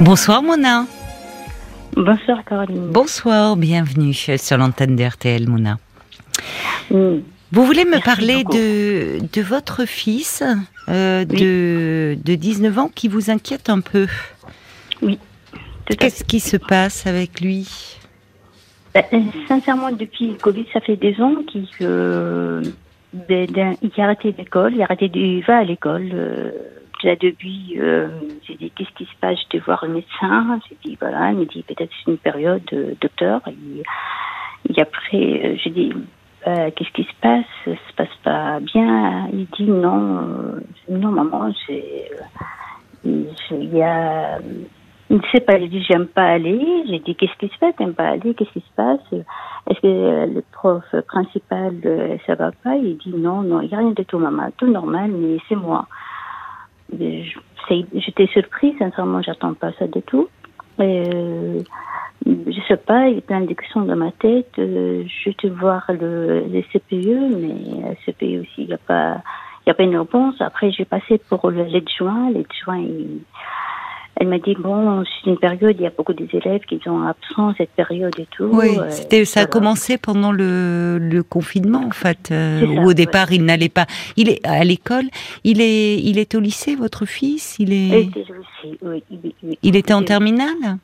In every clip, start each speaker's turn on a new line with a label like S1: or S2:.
S1: Bonsoir Mona.
S2: Bonsoir Caroline.
S1: Bonsoir, bienvenue sur l'antenne de RTL Mona.
S2: Mm.
S1: Vous voulez me
S2: Merci
S1: parler de, de votre fils euh, de, de 19 ans qui vous inquiète un peu?
S2: À
S1: Qu'est-ce qui se passe avec lui?
S2: Euh, Sincèrement, depuis le Covid, ça fait des ans qu'il euh, ben, a arrêté l'école, il a arrêté de, il va à l'école. Euh, là, depuis, euh, j'ai dit qu'est-ce qui se passe? Je vais voir le médecin. J'ai dit voilà, il me dit peut-être c'est une période, euh, docteur. Et, après, j'ai dit euh, qu'est-ce qui se passe? Ça se passe pas bien. Il dit non, euh, non maman, j'ai, j'ai- il y a Il ne sait pas, il dit j'aime pas aller. J'ai dit qu'est-ce qui se passe, t'aimes pas aller, qu'est-ce qui se passe? Est-ce que le prof principal ça va pas? Il dit non, non, il n'y a rien de tout maman, tout normal, mais c'est moi. J'étais surprise, sincèrement, j'attends pas ça du tout. Euh, je sais pas, il y a plein de questions dans ma tête. Euh, je te voir le, le CPE, mais le CPE aussi, il n'y a pas, a pas une réponse. Après, j'ai passé pour l'aide-joint. L'aide-joint, elle m'a dit bon, c'est une période, il y a beaucoup des élèves qui sont absents cette période et tout.
S1: Oui,
S2: Euh,
S1: c'était, ça a commencé pendant le, le confinement en fait, euh,
S2: ça,
S1: où au
S2: ouais.
S1: départ il n'allait pas. Il est à l'école. Il est, il est au lycée, votre fils? Il est,
S2: était aussi, oui, oui, oui.
S1: il était en terminale?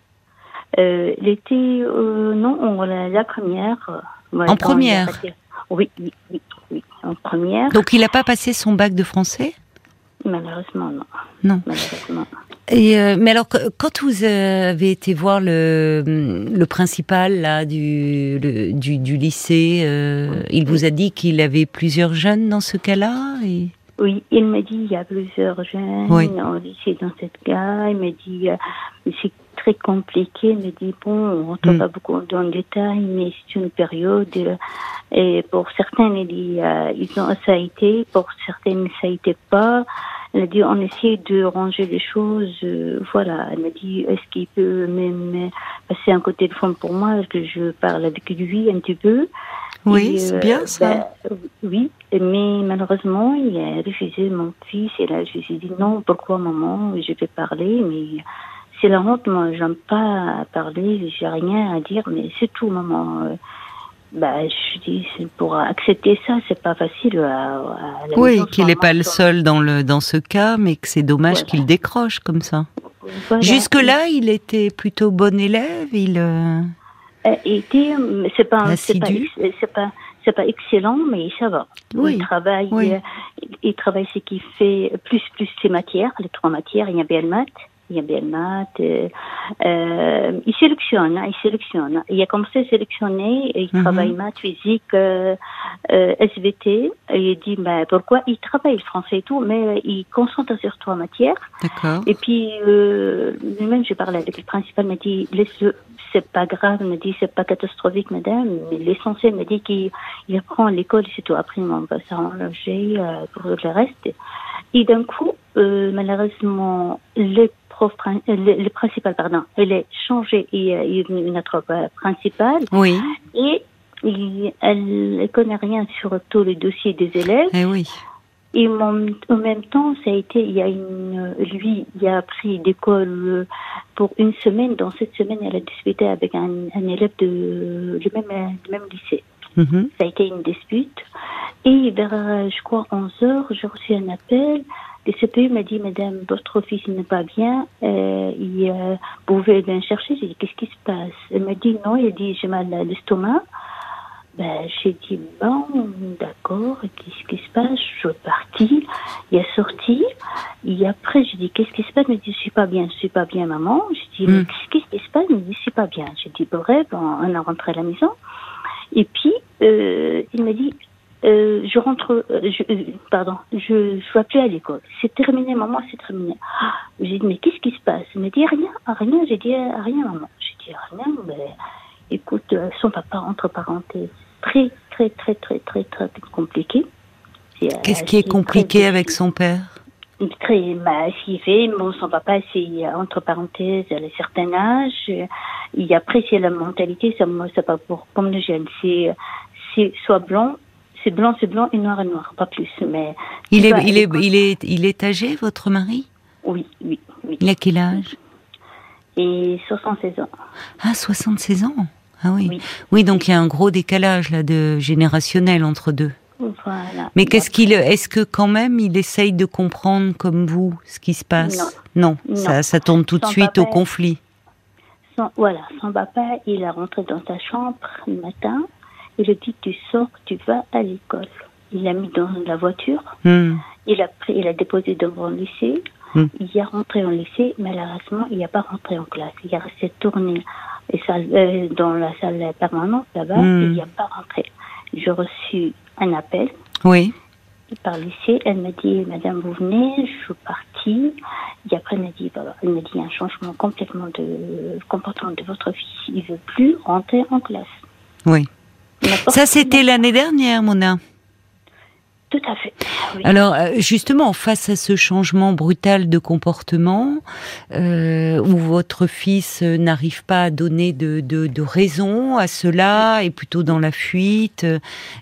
S2: Euh, était, euh, non, on, la, la première.
S1: En première?
S2: Oui, oui, oui, oui, en première.
S1: Donc il n'a pas passé son bac de français?
S2: Malheureusement, non.
S1: Non.
S2: Malheureusement.
S1: Et euh, mais alors, quand vous avez été voir le, le principal là du, le- du, du lycée, euh, il vous a dit qu'il avait plusieurs jeunes dans ce cas-là et...
S2: Oui, il m'a dit il y a plusieurs jeunes
S1: Oui.
S2: au lycée dans cette cas. Il m'a dit euh, c'est très compliqué. Il m'a dit bon, on rentre
S1: Mm.
S2: pas beaucoup dans le détail, mais c'est une période. euh, et pour certains, il dit euh, ils ont ça a été, pour certaines ça a été pas. Elle a dit on essaie de ranger les choses. euh, voilà. Elle m'a dit est-ce qu'il peut même euh, passer un coup de téléphone pour moi? Que je parle avec lui un petit peu?
S1: Oui, c'est
S2: euh,
S1: bien ça.
S2: ben, oui, mais malheureusement, il a refusé mon fils. Et là, je lui ai dit non, pourquoi maman? Je vais parler, mais c'est la honte. Moi, j'aime pas parler, j'ai rien à dire, mais c'est tout, maman. Euh, Bah, je dis, pour accepter ça, c'est pas facile. À, à la
S1: Oui, qu'il n'est pas le seul dans le dans ce cas, mais que c'est dommage
S2: Voilà.
S1: qu'il décroche comme ça.
S2: Voilà.
S1: Jusque là, il était plutôt bon élève. Il euh,
S2: Euh, était, euh, c'est pas, c'est pas, c'est pas, excellent, mais ça va.
S1: Oui,
S2: Il travaille,
S1: oui.
S2: euh, il travaille ce qu'il fait plus plus ses matières, les trois matières. Il y a bien le maths, il y a bien le maths. euh, euh, il sélectionne, hein, il sélectionne. Il a commencé à sélectionner. Il
S1: Mhm.
S2: travaille maths, physique, euh, SVT. Et il dit, bah, pourquoi il travaille le français et tout, mais il concentre sur trois matières. Et puis, lui-même, j'ai parlé avec le principal, il m'a dit, laisse-le, c'est pas grave, il m'a dit, c'est pas catastrophique, madame, mais l'essentiel, m'a dit qu'il il reprend l'école, c'est tout. Après, on va s'arranger pour le reste. Et d'un coup, euh, malheureusement, le euh, le, le principal, pardon, elle est changée et euh, il est venu notre euh, principal
S1: Oui,
S2: et elle ne connaît rien sur tous les dossiers des élèves.
S1: eh oui.
S2: Et mon- en même temps, ça a été, il y a une, lui, il a pris d'école euh, pour une semaine. Dans cette semaine, elle a disputé avec un, un élève de le même, du même lycée.
S1: Mhm.
S2: Ça a été une dispute. Et vers, euh, je crois, 11 heures, j'ai reçu un appel. Le CPE m'a dit, Madame, votre fils n'est pas bien. Euh, il, euh, vous pouvez bien chercher. J'ai dit, qu'est-ce qui se passe? Elle m'a dit, non. Il a dit, j'ai mal à l'estomac. Ben, j'ai dit, bon, d'accord, qu'est-ce qui se passe? Je suis partie, il est sorti, et après, j'ai dit, qu'est-ce qui se passe? Il me dit, je suis pas bien, je suis pas bien, maman. J'ai dit,
S1: Mm.
S2: qu'est-ce qui se passe? Il me dit, je suis pas bien. J'ai dit, bref, on, on a rentré à la maison. Et puis, euh, il m'a dit, euh, je rentre, euh, je, euh, pardon, je je vais plus à l'école. C'est terminé, maman, c'est terminé. Ah, j'ai dit, mais qu'est-ce qui se passe? Il m'a dit, rien, rien. J'ai dit, rien, maman. J'ai dit, rien, mais écoute, son papa, entre parenthèses, très, très, très, très, très, très compliqué.
S1: Qu'est-ce qui est compliqué avec son père?
S2: Très, fait, bon, son papa, c'est, entre parenthèses, a un certain âge, il apprécie la mentalité, ça, moi, c'est pas pour, comme le jeune, c'est, c'est soit blanc, c'est blanc, c'est blanc, et noir, est noir, pas plus, mais.
S1: il est, il, est, il, est, il est âgé, votre mari?
S2: Oui, oui, oui.
S1: Il a quel âge?
S2: Et 76 ans.
S1: Ah, 76 ans? Ah oui.
S2: Oui.
S1: Oui, donc il y a un gros décalage là de générationnel entre deux.
S2: Voilà.
S1: Mais qu'est-ce qu'il, est-ce que quand même il essaye de comprendre comme vous ce qui se passe? Non,
S2: Non.
S1: Ça, ça tourne tout de suite au conflit.
S2: Son- voilà, son papa, il est rentré dans sa chambre le matin. Il a dit Tu sors, tu vas à l'école. Il l'a mis dans la voiture.
S1: Hmm.
S2: Il a pris, il a déposé devant le lycée.
S1: Hmm.
S2: Il est rentré au lycée. Malheureusement, il n'est pas rentré en classe. Il est resté tourné et salle- euh, dans la salle permanente là-bas.
S1: Hmm.
S2: et Il n'y a pas rentré. J'ai reçu un appel
S1: Oui.
S2: par le lycée. Elle m'a dit, Madame, vous venez, je suis partie. Et après, elle m'a dit, bah, elle m'a dit, un changement complètement de comportement de votre fils. Il veut plus rentrer en classe.
S1: Oui. Ça, c'était l'année dernière, Mona.
S2: Tout à fait. Oui.
S1: Alors, euh, justement, face à ce changement brutal de comportement, euh, où votre fils euh, n'arrive pas à donner de, de, de raison à cela, et plutôt dans la fuite,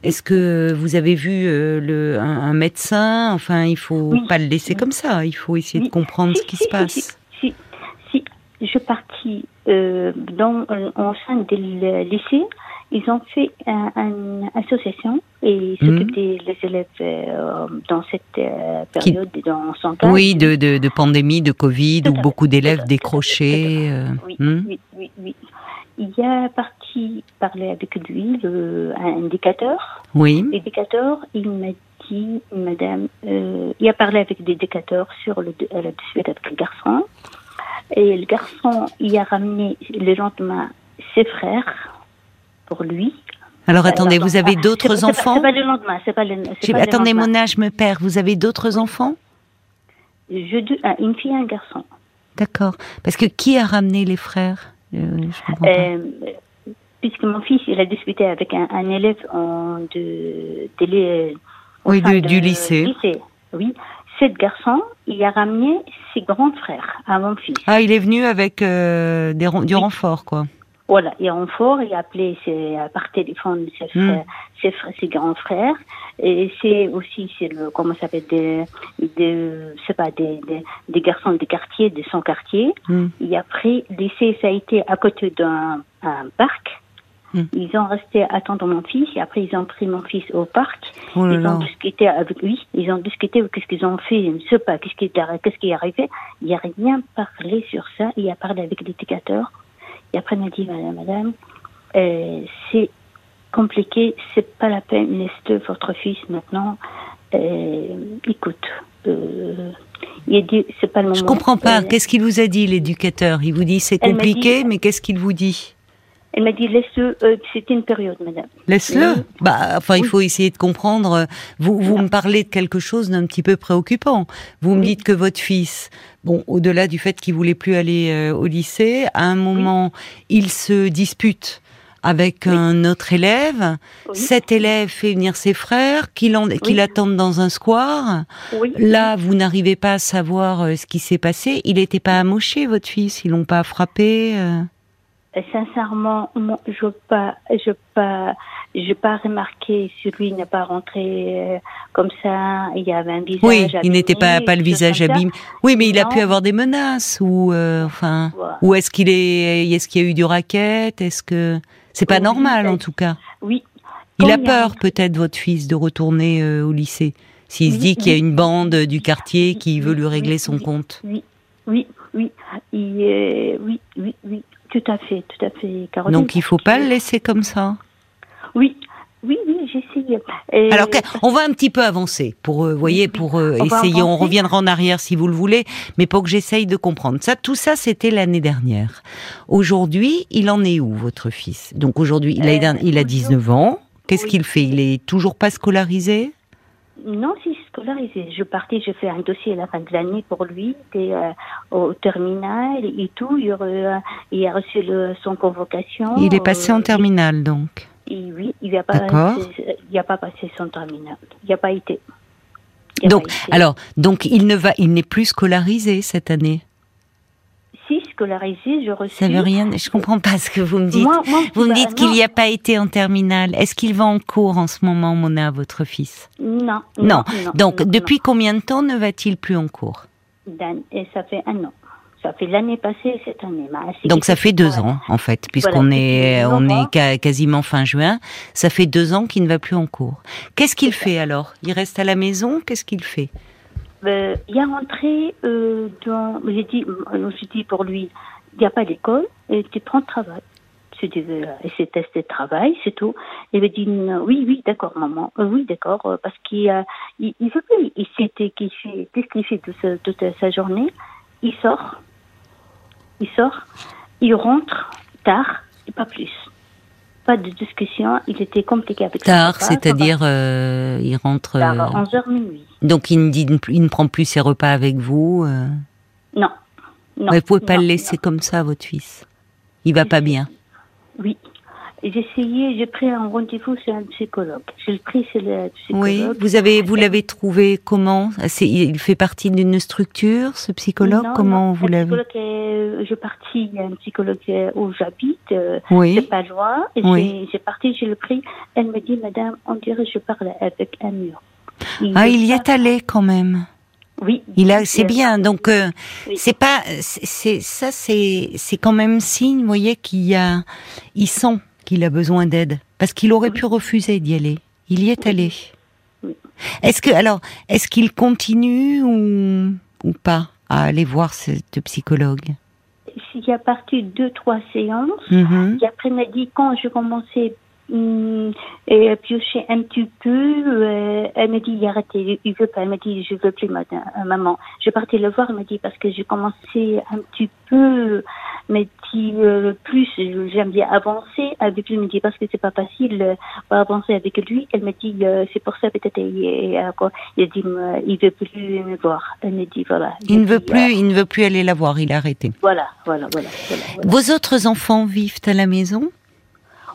S1: est-ce que vous avez vu le, un, un médecin? Enfin, il faut
S2: Oui.
S1: pas le laisser comme ça. Il faut essayer de comprendre
S2: Si,
S1: ce qui
S2: si,
S1: se passe.
S2: Si, si, je suis partie euh, dans, au sein du lycée. Ils ont fait un- une association et ils
S1: Mhm.
S2: s'occupent des élèves euh, dans cette euh, période, dans son cas.
S1: Oui, de, de, de pandémie, de Covid, où beaucoup d'élèves décrochaient. euh,
S2: Oui,
S1: hmm
S2: oui, oui, oui. Il y a parti parler avec lui, le, un indicateur.
S1: Oui.
S2: L'éducateur, il m'a dit, Madame, il a parlé avec l'éducateur sur le, la dispute avec le garçon. Et le garçon, il a ramené le lendemain ses frères pour lui.
S1: Alors
S2: Euh,
S1: attendez, vous avez d'autres enfants
S2: C'est pas le lendemain, c'est pas le. pas le
S1: Attendez. Mona, je me perds. Vous avez d'autres enfants?
S2: Je, deux- ah, une fille et un garçon.
S1: D'accord. Parce que qui a ramené les frères? Euh, Je comprends pas.
S2: Euh, puisque mon fils, il a discuté avec un, un élève en de, de
S1: Oui, du-
S2: de-
S1: du lycée.
S2: Oui. Cet garçon, il a ramené ses grands frères à mon fils.
S1: Ah, il est venu avec euh, des, du
S2: oui.
S1: renfort, quoi.
S2: Voilà, il est en fort, il a appelé ses, par téléphone ses,
S1: Hmm.
S2: ses, frères- ses grands frères. Et c'est aussi, c'est le, comment ça s'appelle, des, des, c'est pas, des, des, des garçons du quartier, de son quartier.
S1: Hmm.
S2: Et après, lycée, ça a été à côté d'un un parc.
S1: Hmm.
S2: Ils ont resté attendre mon fils et après ils ont pris mon fils au parc.
S1: Oh
S2: ils ont discuté avec lui. Ils ont discuté qu'est-ce qu'ils ont fait. Je ne sais pas qu'est-ce qui est, est arrivé. Il a rien parlé sur ça. Il a parlé avec l'éducateur. Et après il m'a dit madame, madame, euh, c'est compliqué. C'est pas la peine. Laissez votre fils maintenant. Euh, écoute. Euh, il a dit c'est pas le moment.
S1: Je comprends pas.
S2: Euh,
S1: Qu'est-ce qu'il vous a dit, l'éducateur? Il vous dit c'est compliqué,
S2: dit-
S1: mais qu'est-ce qu'il vous dit?
S2: Elle m'a dit laisse-le. euh, C'était une période, madame.
S1: Laisse-le?
S2: Oui.
S1: Bah, enfin, il
S2: Oui.
S1: faut essayer de comprendre. euh, Vous, vous
S2: Non.
S1: me parlez de quelque chose d'un petit peu préoccupant. Vous me dites que votre fils, bon, au-delà du fait qu'il voulait plus aller euh, au lycée, à un moment, il se dispute avec un autre élève. Cet élève fait venir ses frères, qu'il en- qu'il attende dans un square.
S2: Oui.
S1: Là, vous n'arrivez pas à savoir euh, ce qui s'est passé. Il n'était pas amoché, votre fils? Ils l'ont pas frappé.
S2: Sincèrement, moi, je pas, je pas, je pas remarqué si lui n'est pas rentré euh, comme ça. Il y avait un visage.
S1: Oui, il n'était pas pas le visage abîmé. Oui, mais il a pu avoir des menaces ou euh, enfin
S2: Voilà.
S1: ou est-ce qu'il est est-ce qu'il y a eu du racket Est-ce que c'est pas
S2: Oui,
S1: normal en tout cas
S2: Oui.
S1: Il a peur peut-être votre fils de retourner euh, au lycée s'il se
S2: Oui,
S1: dit qu'il y a une bande du quartier qui veut lui régler son compte.
S2: Oui, oui, oui. Il, oui, oui, oui. Tout à fait, tout à fait, Caroline.
S1: Donc il faut pas le laisser comme ça.
S2: Oui, oui, oui, j'essaye. Et-
S1: Alors on va un petit peu avancer pour euh, voyez pour euh,
S2: On
S1: essayer. On reviendra en arrière si vous le voulez, mais pour que j'essaye de comprendre. Ça, tout ça, c'était l'année dernière. Aujourd'hui, il en est où votre fils? Donc aujourd'hui, il, a-
S2: Euh,
S1: il a 19 ans. Qu'est-ce
S2: oui.
S1: qu'il fait? Il est toujours pas scolarisé?
S2: Non, si scolarisé. Je partais, je fais un dossier à la fin de l'année pour lui, et, euh, au terminal et tout. Il, re- il a reçu le, son convocation.
S1: Il est passé en
S2: euh,
S1: terminale donc.
S2: et oui, il n'a pas, il a pas passé son terminal. Il n'a pas été. Il a
S1: Donc
S2: pas été.
S1: alors donc il ne va il n'est plus scolarisé cette année.
S2: Si scolarisé, je reçu.
S1: Ça veut rien. Je comprends pas ce que vous me dites.
S2: Moi- moi,
S1: vous me
S2: bah,
S1: dites qu'il n'y a pas été en terminale. Est-ce qu'il va en cours en ce moment, Mona, votre fils?
S2: Non.
S1: Non.
S2: non,
S1: Donc
S2: non,
S1: depuis combien de temps ne va-t-il plus en cours?
S2: Et ça fait un an. Ça fait l'année passée cette année.
S1: Donc ça fait deux ans en fait, puisqu'on est on est quasiment fin juin. Ça fait deux ans qu'il ne va plus en cours. Qu'est-ce qu'il fait alors? Il reste à la maison? Qu'est-ce qu'il fait?
S2: Euh, Il est rentré euh, dans. J'ai dit, euh, j'ai dit pour lui, il n'y a pas d'école et tu prends le travail. C'est et c'est testé de travail, c'est tout. Il m'a dit oui, oui, d'accord, maman, oui, d'accord, parce qu'il il, il veut plus. Il sait qu'il fait, qu'est-ce qu'il fait de, de sa journée Il sort, il sort, il rentre tard et pas plus. Pas de discussion, il était compliqué avec
S1: Tard, c'est-à-dire euh, il rentre.
S2: Tard, 11h euh, minuit.
S1: Donc il ne, dit, il ne prend plus ses repas avec vous euh...
S2: Non. non.
S1: Vous ne pouvez pas le laisser comme ça, votre fils. Il va pas bien.
S2: Oui, essayé, j'ai pris un rendez-vous chez un psychologue. J'ai pris chez le psychologue.
S1: Oui, vous avez, vous l'avez trouvé comment? Il fait partie d'une structure, ce psychologue? Comment vous l'avez?
S2: Je suis partie, il y a un psychologue où j'habite, euh, oui. c'est pas loin. Oui. J'ai parti, j'ai le pris. Elle me dit, Madame, on dirait que je parle avec un mur.
S1: ah, il y est allé quand même.
S2: Oui.
S1: Il a, c'est bien. Donc euh, c'est pas, c'est ça, c'est c'est quand même signe, vous voyez, qu'il y a, ils sont qu'il a besoin d'aide Parce qu'il aurait pu refuser d'y aller. Il y est allé. Est-ce que alors, est-ce qu'il continue ou, ou pas à aller voir cette psychologue?
S2: Il y a parti deux trois séances. Mm-hmm. Et après, m'a dit quand je commençais et piocher un petit peu. Euh, elle me dit, arrêtez, il veut pas. Elle me dit, je veux plus, madame, euh, maman. Je partais le voir, elle me dit, parce que j'ai commencé un petit peu, mais dit, euh, plus, j'aime bien avancer avec lui. Elle me dit, parce que c'est pas facile euh, avancer avec lui. Elle me dit, c'est pour ça peut-être, il, il, il dit, il veut plus me voir. Elle me dit, voilà.
S1: Il ne veut plus, il ne veut plus aller la voir, il a arrêté.
S2: Voilà, voilà, voilà. voilà, voilà.
S1: Vos autres enfants vivent à la maison?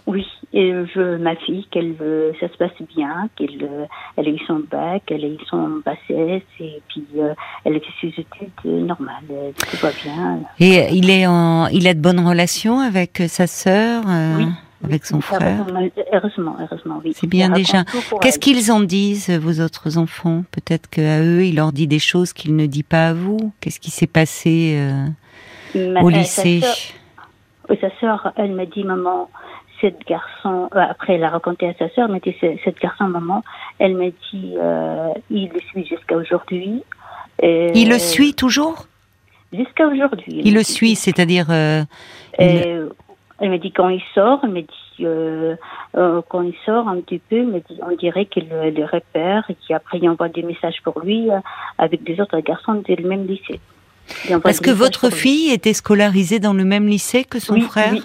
S2: Oui, et je veux ma fille qu'elle veut, ça se passe bien, qu'elle euh, elle a eu son bac, elle a eu son bassesse et puis euh, elle a fait ses études euh, normales, tout va bien.
S1: Et il est en, il a de bonnes relations avec sa sœur,
S2: oui.
S1: avec son frère?
S2: Heureusement, heureusement, oui.
S1: C'est bien déjà. Qu'est-ce qu'ils en disent vos autres enfants? Peut-être qu'à eux, il leur dit des choses qu'il ne dit pas à vous? Qu'est-ce qui s'est passé au lycée?
S2: Sa sœur, elle m'a dit maman cette garçon, euh, après elle a raconté à sa sœur, mais cette garçon, maman, elle m'a dit, euh, il le suit jusqu'à aujourd'hui.
S1: il le suit toujours?
S2: Jusqu'à aujourd'hui.
S1: Il, le suit, c'est-à-dire... Euh,
S2: elle m'a dit quand il sort, elle m'a dit quand il sort un petit peu, me dit, on dirait qu'il le repère et qu'après il envoie des messages pour lui avec des autres garçons du même lycée.
S1: Parce que votre fille était scolarisée dans le même lycée que son frère?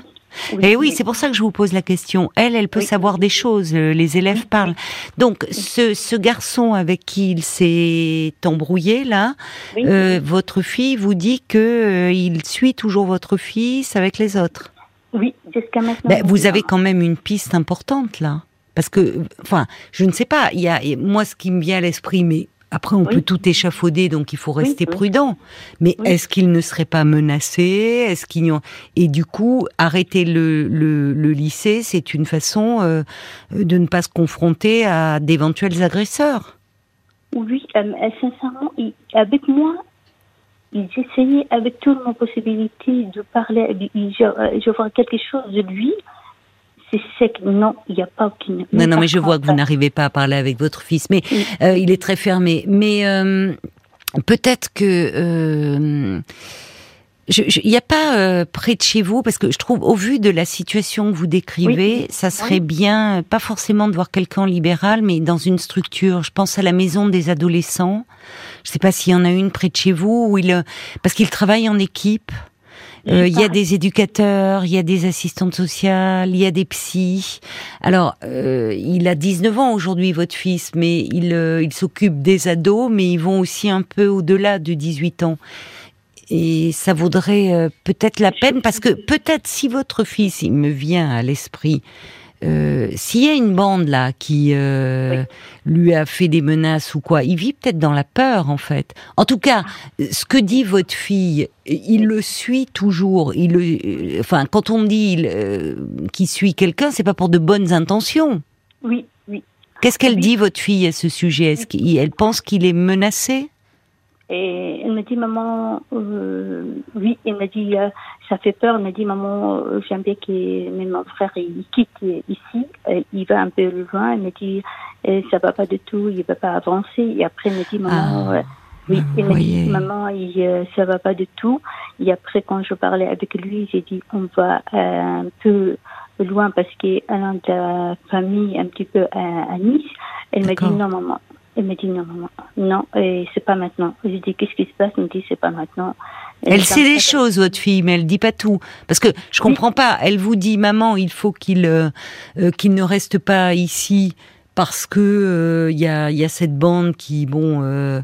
S1: Et eh oui, c'est pour ça que je vous pose la question. Elle, elle peut savoir des choses. Euh, les élèves parlent. Donc, ce, ce, garçon avec qui il s'est embrouillé là, euh, votre fille vous dit que euh, il suit toujours votre fils avec les autres.
S2: Oui, jusqu'à maintenant.
S1: Ben, vous avez quand même une piste importante là, parce que, enfin, je ne sais pas. Il y a moi ce qui me vient à l'esprit, mais après, on peut tout échafauder, donc il faut rester prudent. Mais est-ce qu'il ne serait pas menacé? Est-ce qu'il et du coup arrêter le, le, le lycée, c'est une façon euh, de ne pas se confronter à d'éventuels agresseurs.
S2: Oui, euh, euh sincèrement, avec moi, il essayait avec toutes mes possibilités de parler. Je, je vois quelque chose de lui c'est sec. Non, il n'y a pas aucune.
S1: Non, non, mais je vois que vous n'arrivez pas à parler avec votre fils, mais euh, il est très fermé. Mais euh, peut-être que. Euh, il n'y a pas près de chez vous, parce que je trouve, au vu de la situation que vous décrivez, ça serait bien, pas forcément de voir quelqu'un libéral, mais dans une structure. Je pense à la maison des adolescents. Je ne sais pas s'il y en a une près de chez vous, où il, parce qu'il travaille en équipe. Euh, il y a des éducateurs, il y a des assistantes sociales, il y a des psys. Alors, euh, il a 19 ans aujourd'hui, votre fils, mais il, euh, il s'occupe des ados, mais ils vont aussi un peu au-delà de 18 ans. Et ça vaudrait peut-être la peine, parce que peut-être si votre fils, il me vient à l'esprit, euh, s'il y a une bande là qui euh, lui a fait des menaces ou quoi, il vit peut-être dans la peur en fait. En tout cas, ce que dit votre fille, il le suit toujours. Il le, euh, enfin, quand on dit qu'il suit quelqu'un, c'est pas pour de bonnes intentions.
S2: Oui, oui.
S1: Qu'est-ce qu'elle dit votre fille à ce sujet? Est-ce qu'elle pense qu'il est menacé?
S2: Et elle me dit, maman, euh, oui, elle me dit, euh, ça fait peur. Elle me dit, maman, euh, j'aime bien que même mon frère, il quitte ici, il va un peu loin. Elle me dit, ça va pas du tout, il va pas avancer. Et après, elle me dit, maman, ah, oui, elle me dit, maman, il, ça va pas du tout. Et après, quand je parlais avec lui, j'ai dit, on va un peu loin parce qu'elle a de la famille un petit peu à, à Nice. Elle me dit, non, maman, elle me dit non, maman, non, et c'est pas maintenant. Je dis qu'est-ce qui se passe? Elle me dit c'est pas maintenant.
S1: Elle, sait des choses, votre fille, mais elle dit pas tout. Parce que je comprends pas. Elle vous dit, maman, il faut qu'il euh, euh, qu'il ne reste pas ici parce que euh, il y, a, y a cette bande qui, bon, euh,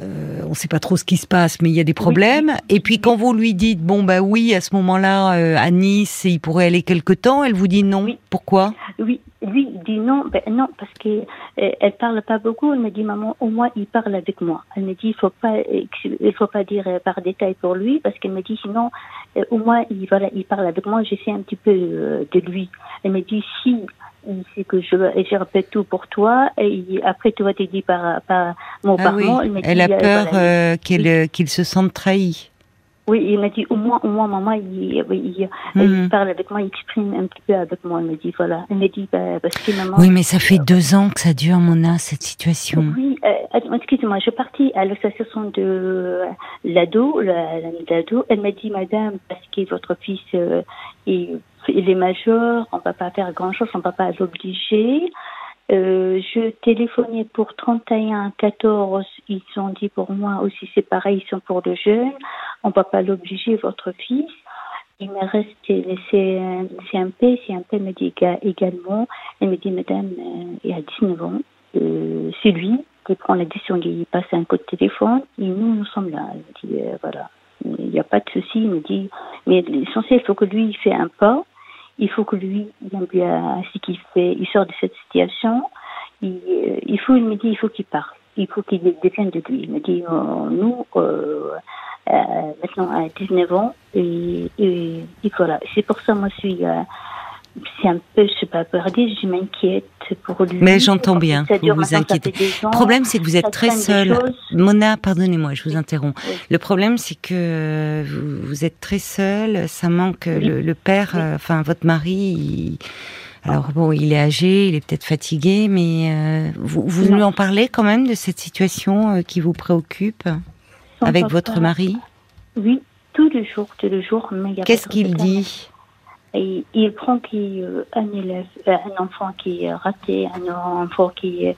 S1: on sait pas trop ce qui se passe, mais il y a des problèmes. Et puis quand vous lui dites, bon bah oui, à ce moment-là, à Nice, il pourrait aller quelque temps, elle vous dit non. Pourquoi?
S2: Oui, lui dit non, ben non, parce que euh, elle parle pas beaucoup. Elle me dit maman, au moins il parle avec moi. Elle me dit il faut pas, il faut pas dire euh, par détail pour lui, parce qu'elle me dit sinon, euh, au moins il voilà, il parle avec moi. J'essaie un petit peu de lui. Elle me dit si c'est que je, je répète tout pour toi et après tu vas dire par, par mot ah par mot.
S1: Elle, a peur qu'il se sente trahi.
S2: Oui, il m'a dit au moins, au moins, maman, il, il, hmm. parle avec moi, il exprime un petit peu avec moi. Il me dit voilà, il me dit bah, parce que maman.
S1: Oui, mais ça fait deux ans que ça dure, Mona, cette situation.
S2: Oui, euh, excusez-moi, je suis partie à l'association de l'ado, l'ado. Elle m'a dit madame, parce que votre fils euh, il, il, est majeur, on va pas faire grand chose, on va pas l'obliger. Euh, je téléphonais pour 31 14, ils ont dit pour moi aussi c'est pareil, ils sont pour le jeune, on ne va pas l'obliger, votre fils. Il me reste le CMP, CMP me dit également, elle me dit madame, euh, il a 19 ans, euh, c'est lui qui prend la décision, il passe un coup de téléphone, et nous, nous sommes là. Elle dit, euh, voilà, il n'y a pas de souci, il me dit, mais l'essentiel, il faut que lui, il fait un pas, il faut que lui, il aime bien ce qu'il fait, il sort de cette situation. Il, euh, il faut, il me dit, il faut qu'il parle. Il faut qu'il défienne de lui. Il me dit, euh, nous, euh, euh, maintenant à 19 ans, et, et, et voilà. C'est pour ça, moi, je suis c'est un peu, je sais pas, dire, je m'inquiète pour lui.
S1: Mais j'entends bien, vous vous inquiétez. Le problème, c'est que vous êtes très seule. Mona, pardonnez-moi, je vous interromps. Le problème, c'est que vous, êtes très seule, ça manque le, père, euh, enfin, votre mari, alors bon, il est âgé, il est peut-être fatigué, mais euh, vous, vous lui en parlez quand même de cette situation euh, qui vous préoccupe avec votre mari?
S2: Oui, tous les jours, tous les jours.
S1: Qu'est-ce qu'il dit?
S2: Et il prend qui, euh, un élève, euh, un enfant qui est raté, un enfant qui est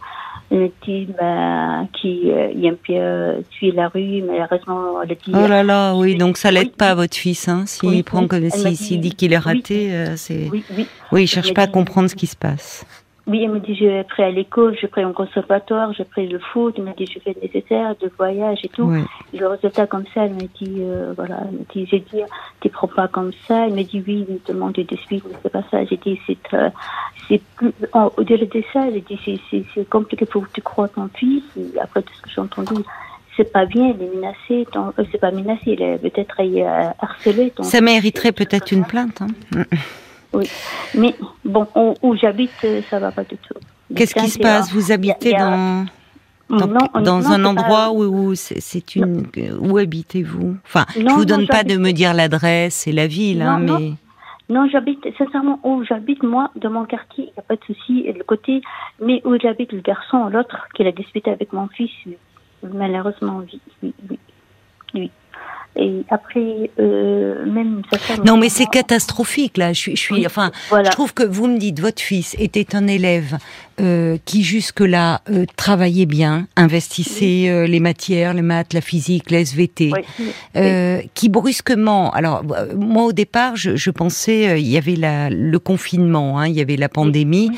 S2: qui, bah, qui aime bien suivre la rue, malheureusement, le
S1: dit. Oh là là, oui, donc ça l'aide pas votre fils, hein, s'il prend comme s'il dit qu'il est raté, euh, c'est. Oui, oui. Oui, il cherche pas à comprendre ce qui se passe.
S2: Oui, il me dit, j'ai pris à l'école, j'ai pris un conservatoire, j'ai pris le foot, il m'a dit, je fais le nécessaire, de voyage et tout. Le résultat comme ça, il m'a dit, euh, voilà, il m'a dit, j'ai dit, tu prends pas comme ça. Il m'a dit, oui, il me demande de suite, mais c'est pas ça. J'ai dit, c'est, euh, c'est plus, au-delà de ça, j'ai dit, c'est, c'est, c'est compliqué pour que tu crois ton fils. Et après tout ce que j'ai entendu, c'est pas bien, il est menacé, euh, c'est pas menacé, il est peut-être harcelé.
S1: Ton ça mériterait peut-être une plainte, hein.
S2: Oui, mais bon, où, j'habite, euh, ça va pas du tout.
S1: Qu'est-ce qui se passe? Vous habitez dans dans, un endroit où, c'est une où habitez-vous? Enfin, je vous donne pas de me dire l'adresse et la ville, hein, mais
S2: non, j'habite sincèrement où j'habite moi, dans mon quartier, il n'y a pas de souci. Le côté, mais où j'habite le garçon, l'autre, qui a disputé avec mon fils, malheureusement, oui, oui, oui. Oui. Et après, euh, même
S1: Non, mais c'est catastrophique là. Je suis, je suis, enfin, je trouve que vous me dites votre fils était un élève euh, qui jusque-là euh, travaillait bien, investissait euh, les matières, les maths, la physique, la SVT, euh, qui brusquement, alors moi au départ, je, je pensais il y avait la, le confinement, hein, il y avait la pandémie,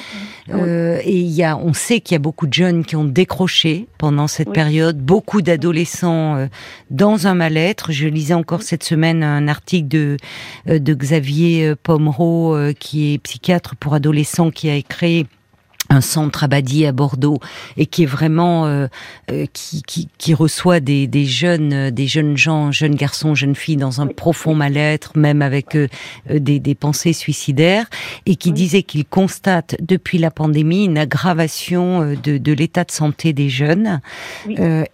S1: et il y a, on sait qu'il y a beaucoup de jeunes qui ont décroché pendant cette période, beaucoup d'adolescents dans un mal-être. Je lisais encore cette semaine un article de de Xavier Pomereau, qui est psychiatre pour adolescents, qui a créé un centre Abadi à Bordeaux et qui est vraiment euh, euh, qui, qui, qui, reçoit des, des jeunes euh, des jeunes gens jeunes garçons jeunes filles dans un profond mal-être même avec des, des, pensées suicidaires et qui disait qu'il constate depuis la pandémie une aggravation de, de l'état de santé des jeunes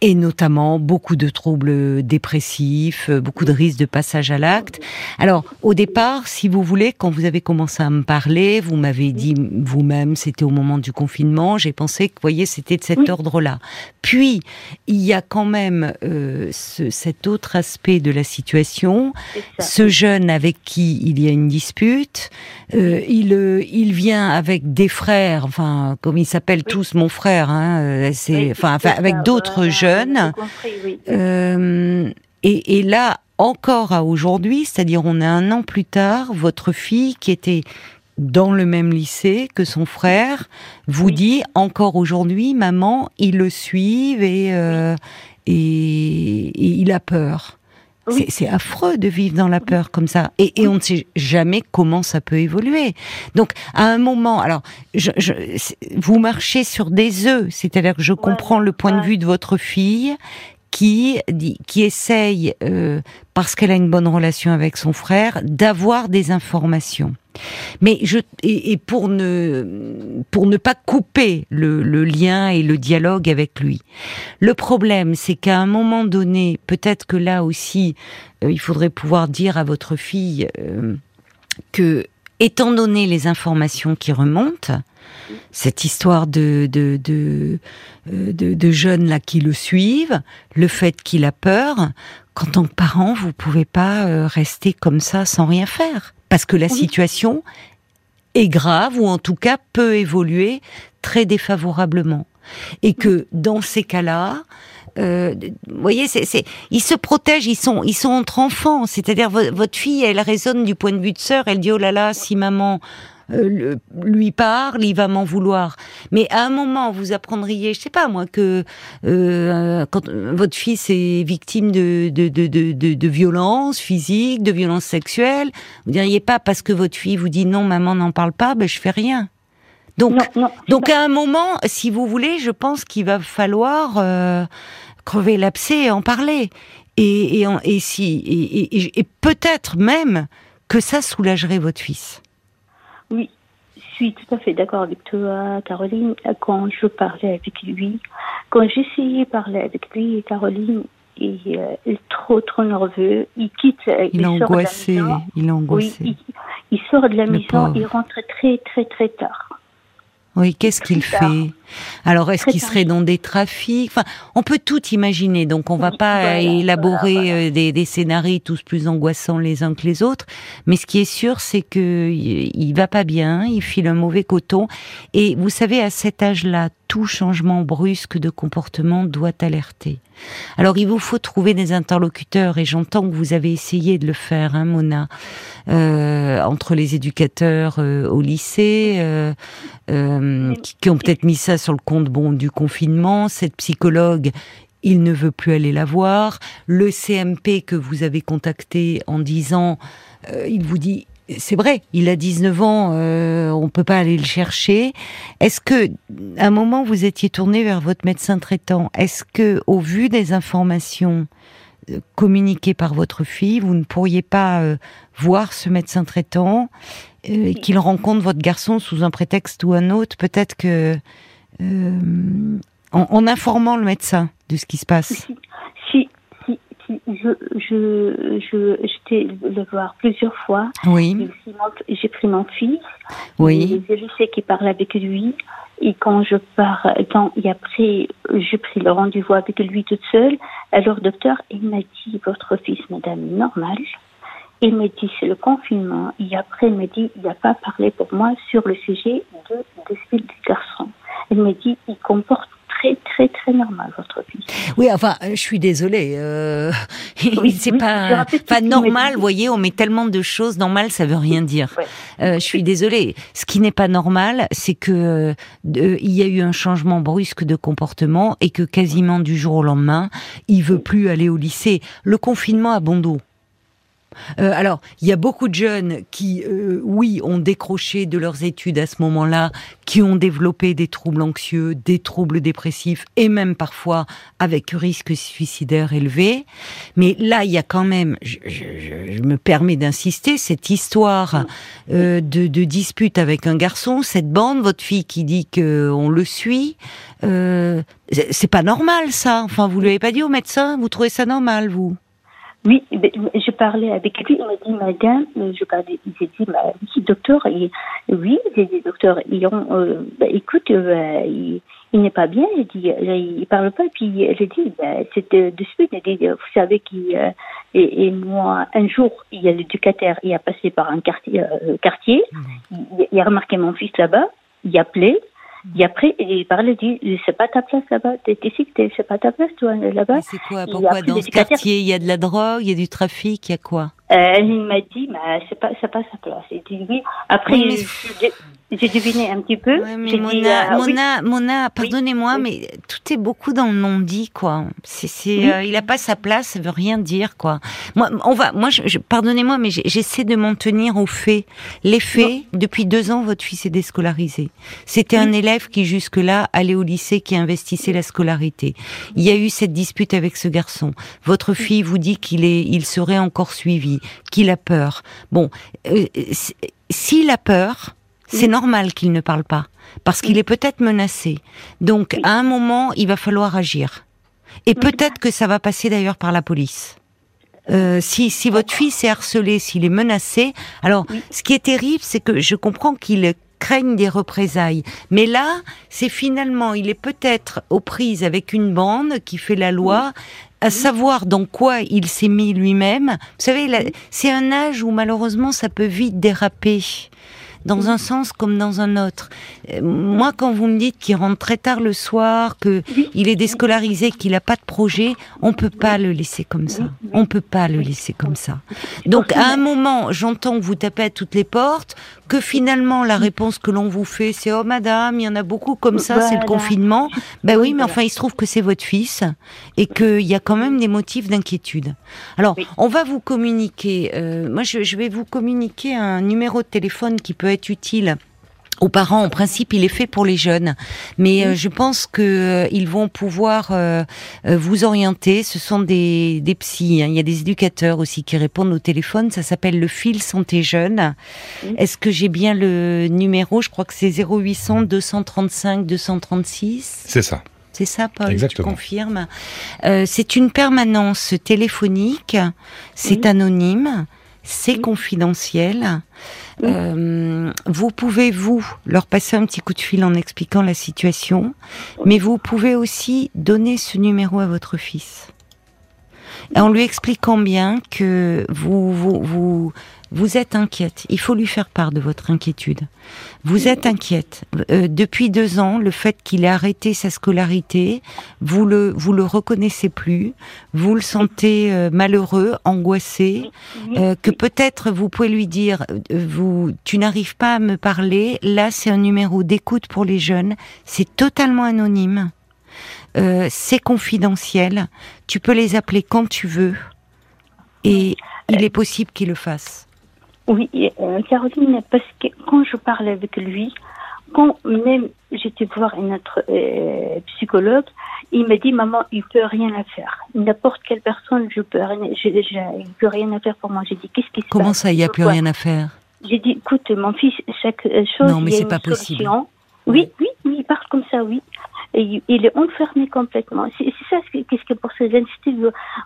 S1: et notamment beaucoup de troubles dépressifs beaucoup de risques de passage à l'acte. Alors au départ si vous voulez quand vous avez commencé à me parler vous m'avez dit vous-même c'était au moment du confinement, j'ai pensé que, vous voyez, c'était de cet ordre-là. Puis, il y a quand même euh, ce, cet autre aspect de la situation. Ce jeune avec qui il y a une dispute, euh, il, euh, il vient avec des frères, enfin, comme ils s'appellent tous mon frère, hein, c'est, enfin, avec d'autres jeunes. et, et là, encore à aujourd'hui, c'est-à-dire on a un an plus tard, votre fille qui était dans le même lycée que son frère vous dit encore aujourd'hui, maman, ils le suivent et, euh, et, il a peur. C'est affreux de vivre dans la peur comme ça. Et, et, on ne sait jamais comment ça peut évoluer. Donc, à un moment, alors, je, je, vous marchez sur des œufs. C'est-à-dire que je comprends le point de vue de votre fille qui, qui essaye, euh, parce qu'elle a une bonne relation avec son frère, d'avoir des informations. Mais je et, pour ne pour ne pas couper le, lien et le dialogue avec lui. Le problème, c'est qu'à un moment donné, peut-être que là aussi, euh, il faudrait pouvoir dire à votre fille euh, que, étant donné les informations qui remontent, cette histoire de de, de, euh, de, de jeunes là qui le suivent, le fait qu'il a peur, qu'en tant que parent, vous pouvez pas rester comme ça sans rien faire parce que la situation est grave ou en tout cas peut évoluer très défavorablement. Et que dans ces cas-là, euh, vous voyez, c'est, ils se protègent, ils sont, ils sont entre enfants. C'est-à-dire, votre fille, elle raisonne du point de vue de sœur. Elle dit oh là là, si maman euh, lui parle, il va m'en vouloir. Mais à un moment, vous apprendriez, je sais pas moi, que euh, quand votre fils est victime de de, de, de, de, violence physique, de violence sexuelle, vous diriez pas parce que votre fille vous dit non, maman n'en parle pas, ben je fais rien. Donc, donc à un moment, si vous voulez, je pense qu'il va falloir euh, crever l'abcès et en parler. Et, et, et si et, peut-être même que ça soulagerait votre fils.
S2: Oui, je suis tout à fait d'accord avec toi, Caroline. Quand je parlais avec lui, quand j'essayais de parler avec lui, Caroline, il est euh, trop trop nerveux. Il quitte.
S1: Il, il est angoissé. Il est angoissé.
S2: Oui, il, sort de la maison. Il rentre très très très tard.
S1: Oui, qu'est-ce qu'il fait? Alors, est-ce qu'il serait dans des trafics? Enfin, on peut tout imaginer. Donc, on va pas élaborer euh, Des, des, scénarios tous plus angoissants les uns que les autres. Mais ce qui est sûr, c'est que il va pas bien. Il file un mauvais coton. Et vous savez, à cet âge-là, tout changement brusque de comportement doit alerter. Alors il vous faut trouver des interlocuteurs et j'entends que vous avez essayé de le faire, hein, Mona, euh, entre les éducateurs euh, au lycée, euh, qui, qui, ont peut-être mis ça sur le compte bon du confinement. Cette psychologue, il ne veut plus aller la voir. Le CMP que vous avez contacté en disant, il vous dit c'est vrai, il a 19 ans, euh, on peut pas aller le chercher. Est-ce que, à un moment, vous étiez tourné vers votre médecin traitant Est-ce que, au vu des informations euh, communiquées par votre fille, vous ne pourriez pas euh, voir ce médecin traitant et qu'il rencontre votre garçon sous un prétexte ou un autre Peut-être que, en, informant le médecin de ce qui se passe?
S2: je, je, je, j'étais le voir plusieurs fois.
S1: Oui.
S2: J'ai pris mon fils.
S1: Oui.
S2: Je sais qu'il parle avec lui. Et quand je pars, quand, et après, j'ai pris le rendez-vous avec lui toute seule. Alors, docteur, il m'a dit, votre fils, madame, normal. Il m'a dit, c'est le confinement. Et après, il m'a dit, il n'a pas parlé pour moi sur le sujet de, de, du garçon. Il m'a dit, il comporte très très très normal votre fils.
S1: Oui, enfin, je suis désolée. Euh, c'est pas, pas normal. Vous voyez, on met tellement de choses. Normal, ça veut rien dire. Euh, je suis désolée. Ce qui n'est pas normal, c'est que euh, il y a eu un changement brusque de comportement et que quasiment du jour au lendemain, il veut plus aller au lycée. Le confinement a bon dos. Euh, alors, il y a beaucoup de jeunes qui, euh, oui, ont décroché de leurs études à ce moment-là, qui ont développé des troubles anxieux, des troubles dépressifs, et même parfois avec risque suicidaire élevé. Mais là, il y a quand même, je, me permets d'insister, cette histoire euh, de, de, dispute avec un garçon, cette bande, votre fille qui dit que on le suit. c'est pas normal ça. Enfin, vous lui avez pas dit au médecin, vous trouvez ça normal, vous?
S2: Oui, je parlais avec lui, il m'a dit, madame, je parlais, j'ai dit, bah, docteur, et, oui, j'ai dit, docteur, ont, euh, bah, écoute, euh, il, il n'est pas bien, j'ai dit, euh, il parle pas, puis j'ai dit, bah, c'est de, de suite, dit, vous savez qu'il, et, et, moi, un jour, il y a l'éducateur, il a passé par un quartier, quartier, mmh. il, il, a remarqué mon fils là-bas, il a appelé, et après, il parlait, il dit, c'est pas ta place là-bas, t'es ici, c'est pas ta place, toi, là-bas.
S1: C'est quoi, pourquoi dans ce quartier, il y a de la drogue, il y a du trafic, il y a quoi?
S2: Euh, Il m'a dit, bah, c'est pas, c'est pas sa place. Il dit oui. Après, j'ai deviné un petit peu.
S1: Ouais, mais Mona, euh, Mona, Mona, pardonnez-moi, mais tout est beaucoup dans le non-dit, quoi. C'est, c'est, euh, il a pas sa place, ça veut rien dire, quoi. Moi, on va, moi, je, pardonnez-moi, mais j'essaie de m'en tenir aux faits. Les faits, depuis deux ans, votre fils est déscolarisé. C'était un élève qui jusque-là allait au lycée, qui investissait la scolarité. Il y a eu cette dispute avec ce garçon. Votre fille vous dit qu'il est, il serait encore suivi, qu'il a peur. Bon, euh, s'il a peur, c'est normal qu'il ne parle pas, parce qu'il est peut-être menacé. Donc, à un moment, il va falloir agir. Et peut-être que ça va passer d'ailleurs par la police. Euh, si, si votre fils est harcelé, s'il est menacé, alors ce qui est terrible, c'est que je comprends qu'il craigne des représailles. Mais là, c'est finalement, il est peut-être aux prises avec une bande qui fait la loi, à savoir dans quoi il s'est mis lui-même. Vous savez, c'est un âge où malheureusement ça peut vite déraper dans un sens comme dans un autre. Euh, moi, quand vous me dites qu'il rentre très tard le soir, que il est déscolarisé, qu'il n'a pas de projet, on peut pas le laisser comme ça. On peut pas le laisser comme ça. Donc, à un moment, j'entends que vous tapez à toutes les portes, que finalement la réponse que l'on vous fait, c'est oh madame, il y en a beaucoup comme ça, c'est le confinement. Ben oui, mais enfin, il se trouve que c'est votre fils et qu'il y a quand même des motifs d'inquiétude. Alors, on va vous communiquer. Euh, moi, je, je vais vous communiquer un numéro de téléphone qui peut être utile aux parents, en principe, il est fait pour les jeunes, mais euh, je pense que euh, ils vont pouvoir euh, vous orienter. Ce sont des, des psys, hein. il y a des éducateurs aussi qui répondent au téléphone. Ça s'appelle le fil santé jeune. Est-ce que j'ai bien le numéro? Je crois que c'est 0800 235 236.
S3: C'est ça.
S1: C'est ça, Paul Exactement. Tu confirmes C'est une permanence téléphonique. C'est anonyme. C'est confidentiel. Euh, vous pouvez, vous, leur passer un petit coup de fil en expliquant la situation, mais vous pouvez aussi donner ce numéro à votre fils. En lui expliquant bien que vous, vous, vous, vous êtes inquiète. Il faut lui faire part de votre inquiétude. Vous êtes inquiète. Euh, depuis deux ans, le fait qu'il ait arrêté sa scolarité, vous le, vous le reconnaissez plus, vous le sentez euh, malheureux, angoissé, euh, que peut-être vous pouvez lui dire, vous, tu n'arrives pas à me parler. Là, c'est un numéro d'écoute pour les jeunes. C'est totalement anonyme. c'est confidentiel. Tu peux les appeler quand tu veux. Et il est possible qu'ils le fassent.
S2: Oui, euh, Caroline, parce que quand je parlais avec lui, quand même j'étais voir une autre euh, psychologue, il m'a dit maman, il peut rien à faire. N'importe quelle personne, je peux rien, je, il peut rien à faire pour moi. J'ai dit qu'est-ce qui se
S1: Comment ça, il n'y a plus rien à faire?
S2: J'ai dit écoute, mon fils, chaque euh, chose.
S1: Non, mais c'est pas possible.
S2: Oui, oui, oui, il parle comme ça, oui il est enfermé complètement. C'est ça qu'est-ce que pour ces instituts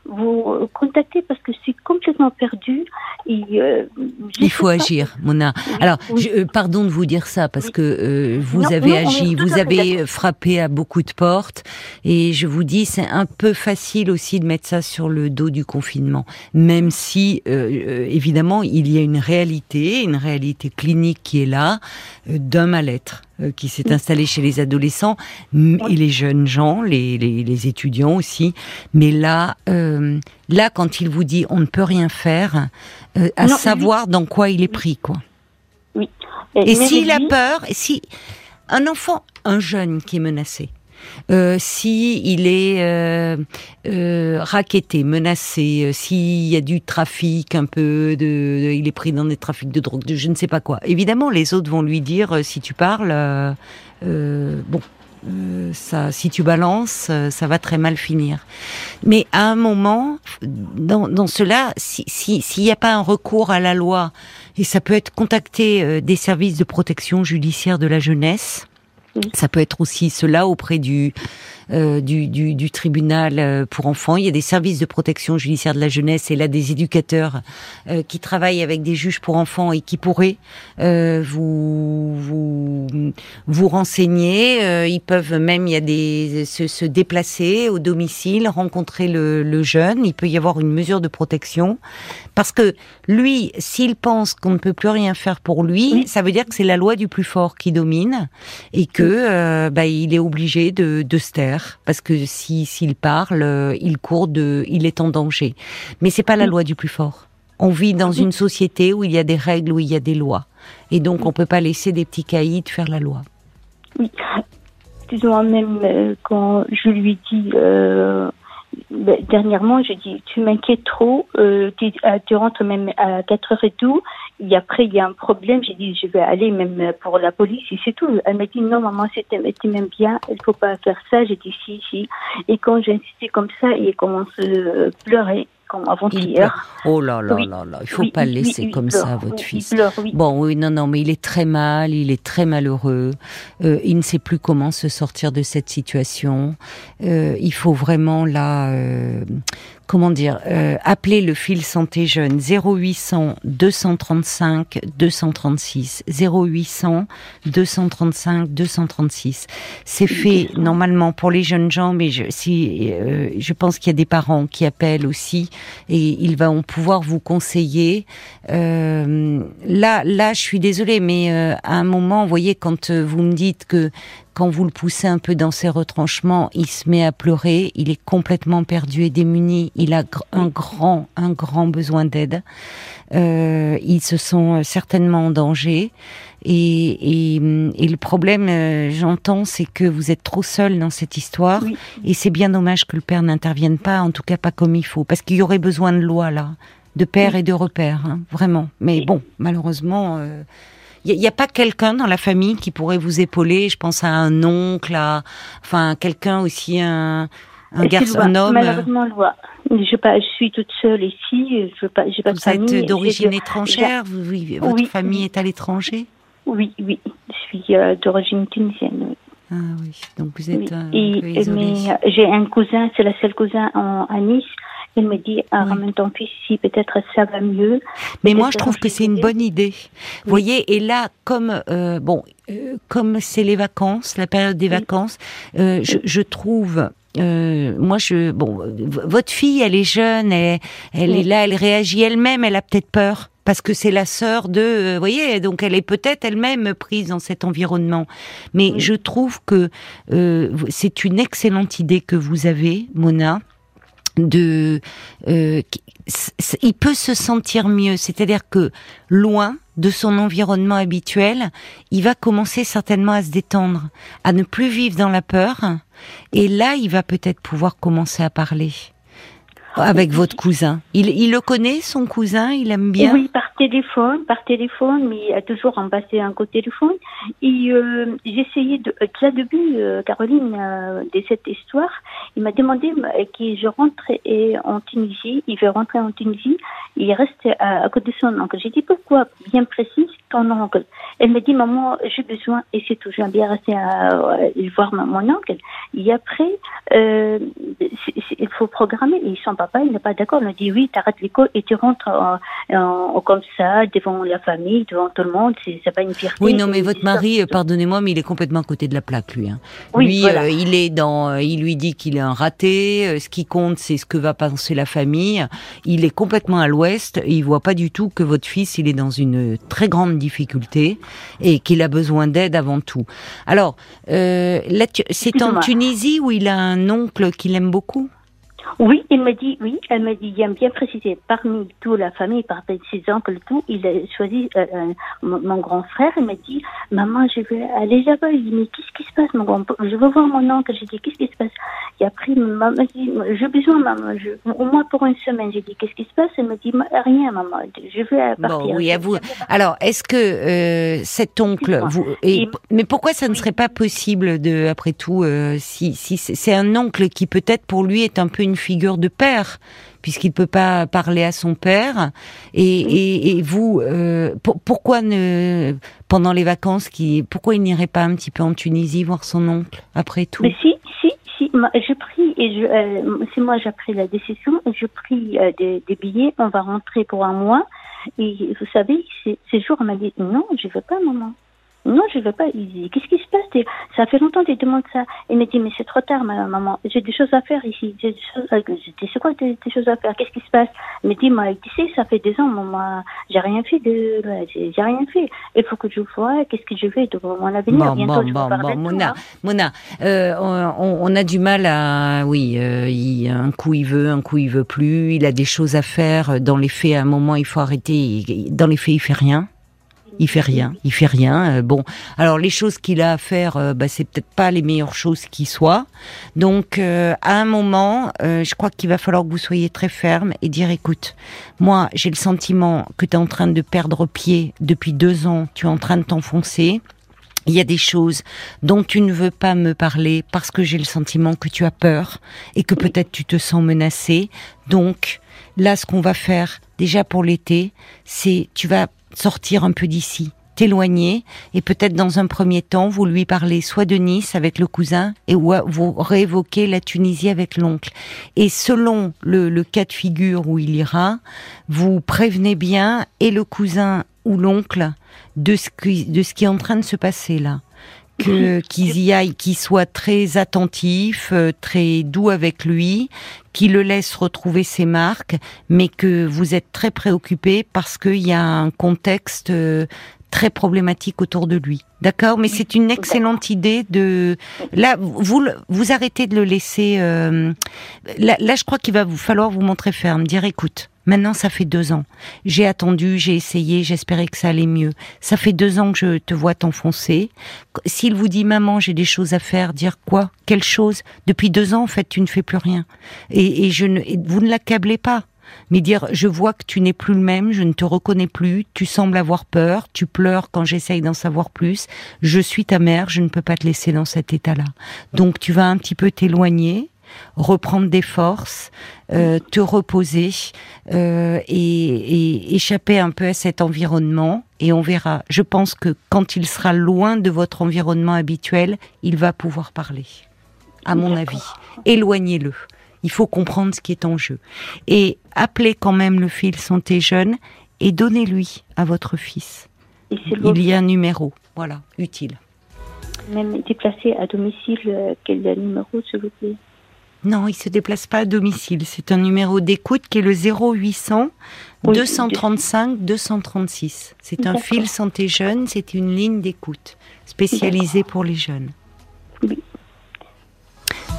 S2: vous, vous contactez parce que suis complètement perdue. Et,
S1: euh, il faut agir, Mona. Alors, Je, euh, pardon de vous dire ça parce que euh, vous avez agi, vous avez frappé à beaucoup de portes et je vous dis c'est un peu facile aussi de mettre ça sur le dos du confinement, même si évidemment il y a une réalité, une réalité clinique qui est là d'un mal-être qui s'est installé chez les adolescents et les jeunes gens, les, les, étudiants aussi. Mais là, euh, là, quand il vous dit on ne peut rien faire, euh, à savoir dans quoi il est pris, quoi.
S2: Oui.
S1: Et, s'il a peur, si un enfant, un jeune qui est menacé, Euh, si il est euh, euh, raquetté, menacé, euh, s'il y a du trafic un peu, de, il est pris dans des trafics de drogue, je ne sais pas quoi. Évidemment, les autres vont lui dire euh, si tu parles, bon, ça, si tu balances, ça va très mal finir. Mais à un moment, dans, dans cela, s'il si, n'y a pas un recours à la loi, et ça peut être contacter des services de protection judiciaire de la jeunesse, ça peut être aussi cela auprès du euh, du, du, du, tribunal euh, pour enfants. Il y a des services de protection judiciaire de la jeunesse et là des éducateurs euh, qui travaillent avec des juges pour enfants et qui pourraient euh, vous, vous vous renseigner. ils peuvent même il y a des se, se déplacer au domicile, rencontrer le, le, jeune. Il peut y avoir une mesure de protection parce que lui, s'il pense qu'on ne peut plus rien faire pour lui, ça veut dire que c'est la loi du plus fort qui domine et que bah, il est obligé de, de se taire parce que si s'il parle, euh, il court de, il est en danger. Mais c'est pas la loi du plus fort. On vit dans une société où il y a des règles, où il y a des lois, et donc on peut pas laisser des petits caïds faire la loi.
S2: Oui, disons même euh, quand je lui dis euh, dernièrement, je dis tu m'inquiètes trop, tu, tu, rentres même à 4 h et tout, et après, il y a un problème. J'ai dit, je vais aller même pour la police et c'est tout. Elle m'a dit, non, maman, c'était même bien. Il faut pas faire ça. J'ai dit, si, si. Et quand j'ai insisté comme ça, il commence à pleurer comme avant-hier.
S1: Oh là là là là, il faut pas le laisser comme ça, votre fils. bon, oui, non, non, mais il est très mal, il est très malheureux. Euh, il ne sait plus comment se sortir de cette situation. Euh, il faut vraiment là, euh, comment dire, euh, appeler le fil santé jeune 0800 235 236 0800 235 236. C'est fait normalement pour les jeunes gens, mais je, si euh, je pense qu'il y a des parents qui appellent aussi et ils vont pouvoir vous conseiller. Euh, là, là, je suis désolée, mais à un moment, vous voyez, quand vous me dites que quand vous le poussez un peu dans ses retranchements, il se met à pleurer, il est complètement perdu et démuni, il a un grand, un grand besoin d'aide. Euh, ils se sont certainement en danger. Et, et, et le problème, euh, j'entends, c'est que vous êtes trop seul dans cette histoire. Et c'est bien dommage que le père n'intervienne pas, en tout cas pas comme il faut, parce qu'il y aurait besoin de loi là, de père et de repère, hein, vraiment. Mais bon, malheureusement. Euh, il n'y a, pas quelqu'un dans la famille qui pourrait vous épauler. Je pense à un oncle, à, enfin quelqu'un aussi, un, un garçon, un homme?
S2: Malheureusement, loi. Je, pas, je suis toute seule ici. Je pas, j'ai pas
S1: vous êtes d'origine étrangère? Vous, votre famille est à l'étranger?
S2: Oui, oui. Je suis euh, d'origine tunisienne.
S1: Ah oui. Donc vous êtes. Un
S2: et,
S1: peu
S2: mais j'ai un cousin, c'est la seule cousin en, à Nice il me dit, ah, ramène ton fils ici, peut-être ça va mieux.
S1: Mais moi, je trouve que c'est une bonne idée. Vous voyez, et là, comme euh, bon, euh, comme c'est les vacances, la période des vacances, euh, je, je, trouve. Euh, moi, je bon, votre fille, elle est jeune, elle, elle est là, elle réagit elle-même, elle a peut-être peur parce que c'est la sœur de, vous voyez, donc elle est peut-être elle-même prise dans cet environnement. Mais je trouve que euh, c'est une excellente idée que vous avez, Mona de euh, il peut se sentir mieux. C'est-à-dire que loin de son environnement habituel il va commencer certainement à se détendre à ne plus vivre dans la peur. Et là il va peut-être pouvoir commencer à parler avec votre cousin. Il, il, le connaît, son cousin Il aime bien?
S2: Oui, par téléphone, par téléphone, mais il a toujours en passé un coup de téléphone. Et euh, j'ai essayé de... Déjà début, euh, Caroline, euh, de cette histoire, il m'a demandé que je rentre en Tunisie. Il veut rentrer en Tunisie. Il reste à, à côté de son oncle. J'ai dit, pourquoi? Bien précis, ton oncle. Elle me dit, maman, j'ai besoin, et c'est tout, bien rester à, à, voir mon oncle. Et après, euh, il faut programmer. Ils sont papa, il n'est pas d'accord. Il a dit oui, tu arrêtes l'école et tu rentres comme ça, devant la famille, devant tout le monde. C'est pas une fierté.
S1: Oui, non, mais votre mari, pardonnez-moi, mais il est complètement à côté de la plaque, lui. Hein. Oui, lui, euh, il est dans, euh, il lui dit qu'il est un raté. Euh, ce qui compte, c'est ce que va penser la famille. Il est complètement à l'ouest. Il voit pas du tout que votre fils, il est dans une très grande difficulté et qu'il a besoin d'aide avant tout. Alors, c'est en Tunisie où il a un oncle qu'il aime beaucoup?
S2: Oui, il m'a dit, oui, elle m'a dit, il a bien précisé, parmi toute la famille, parmi ses oncles, tout, il a choisi euh, euh, mon, grand frère, il m'a dit, maman, je vais aller là-bas. Il dit, mais qu'est-ce qui se passe, mon grand Je veux voir mon oncle. J'ai dit, qu'est-ce qui se passe? Et après, maman dit, j'ai besoin, maman, je, au moins pour une semaine. J'ai dit, qu'est-ce qui se passe? Elle m'a dit, rien, maman, je vais partir.
S1: Bon, oui, à vous. Alors, est-ce que euh, cet oncle, vous, et, mais pourquoi ça ne serait pas possible de, après tout, euh, si, si c'est un oncle qui peut-être pour lui est un peu une figure de père, puisqu'il peut pas parler à son père, et, et, et vous, euh, pour- pourquoi ne, pendant les vacances, qui, pourquoi il n'irait pas un petit peu en Tunisie voir son oncle, après tout?
S2: Mais si, si, si, je prie et je, euh, c'est moi j'ai pris la décision, je prie euh, des, des billets, on va rentrer pour un mois. Et vous savez, ces, ces jours, on m'a dit non, je veux pas, maman. Non, je veux pas. Il dit, qu'est-ce qui se passe? Ça fait longtemps que tu demandes ça. Il m'a dit, mais c'est trop tard, ma maman. J'ai des choses à faire ici. J'ai des choses. euh, J'ai dit, c'est quoi des, des choses à faire? Qu'est-ce qui se passe? Il m'a dit, moi, tu sais, ça fait des ans, maman. J'ai rien fait de. J'ai rien fait. Il faut que je vois qu'est-ce que je vais de mon avenir.
S1: Bon,
S2: Bientôt,
S1: bon,
S2: je
S1: bon, bon, Mona. Mona, euh, on, on a du mal à, oui, euh, il, un coup il veut, un coup il veut plus. Il a des choses à faire. Dans les faits, à un moment, il faut arrêter. Dans les faits, il fait rien. Il fait rien, il fait rien. Euh, bon, alors les choses qu'il a à faire, euh, bah, c'est peut-être pas les meilleures choses qui soient. Donc, euh, à un moment, je crois qu'il va falloir que vous soyez très ferme et dire, écoute, moi, j'ai le sentiment que tu es en train de perdre pied depuis deux ans. Tu es en train de t'enfoncer. Il y a des choses dont tu ne veux pas me parler parce que j'ai le sentiment que tu as peur et que peut-être tu te sens menacé. Donc, là, ce qu'on va faire, déjà pour l'été, c'est tu vas sortir un peu d'ici, t'éloigner et peut-être dans un premier temps, vous lui parlez soit de Nice avec le cousin et vous réévoquez la Tunisie avec l'oncle. Et selon le, cas de figure où il ira, vous prévenez bien et le cousin ou l'oncle de ce qui est en train de se passer là. Que, qu'ils y aillent, qu'ils soient très attentifs, euh, très doux avec lui, qu'ils le laissent retrouver ses marques, mais que vous êtes très préoccupé parce qu'il y a un contexte euh, très problématique autour de lui. D'accord? Mais c'est une excellente idée de... Là, vous, vous arrêtez de le laisser... euh, Là, là, je crois qu'il va vous falloir vous montrer ferme, dire écoute, maintenant ça fait deux ans, j'ai attendu, j'ai essayé, j'espérais que ça allait mieux. Ça fait deux ans que je te vois t'enfoncer. S'il vous dit maman, j'ai des choses à faire, dire quoi? Quelle chose? Depuis deux ans, en fait, tu ne fais plus rien. Et, et je ne, et vous ne l'accablez pas. Mais dire, je vois que tu n'es plus le même, je ne te reconnais plus, tu sembles avoir peur, tu pleures quand j'essaye d'en savoir plus, je suis ta mère, je ne peux pas te laisser dans cet état-là. Donc tu vas un petit peu t'éloigner, reprendre des forces, euh, te reposer euh, et, et échapper un peu à cet environnement. Et on verra. Je pense que quand il sera loin de votre environnement habituel, il va pouvoir parler. À mon avis, éloignez-le. Il faut comprendre ce qui est en jeu. Et appelez quand même le fil santé jeune et donnez-lui à votre fils. Il y a un numéro, voilà, utile.
S2: même déplacé à domicile, euh, quel numéro, s'il vous plaît?
S1: Non, il se déplace pas à domicile. C'est un numéro d'écoute qui est le 0800
S2: Oui,
S1: 235 236. C'est un fil santé jeune, c'est une ligne d'écoute spécialisée pour les jeunes.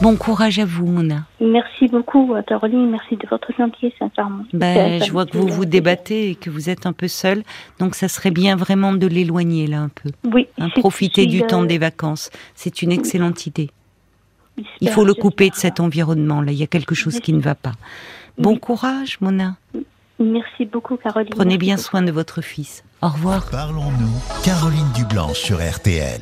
S1: Bon courage à vous, Mona.
S2: Merci beaucoup, euh, Caroline. Merci de votre gentillesse, sincèrement.
S1: Ben, je vois que vous vous débattez et que vous êtes un peu seul, donc ça serait bien vraiment de l'éloigner là un peu.
S2: Oui.
S1: Hein, profiter du
S2: euh,
S1: temps des vacances. C'est une excellente idée. Il faut le couper de cet environnement là. Il y a quelque chose qui ne va pas. Bon
S2: Oui.
S1: courage, Mona.
S2: Merci beaucoup, Caroline.
S1: Prenez bien soin de votre fils. Au revoir.
S3: Parlons-nous, Caroline Dublanche sur RTL.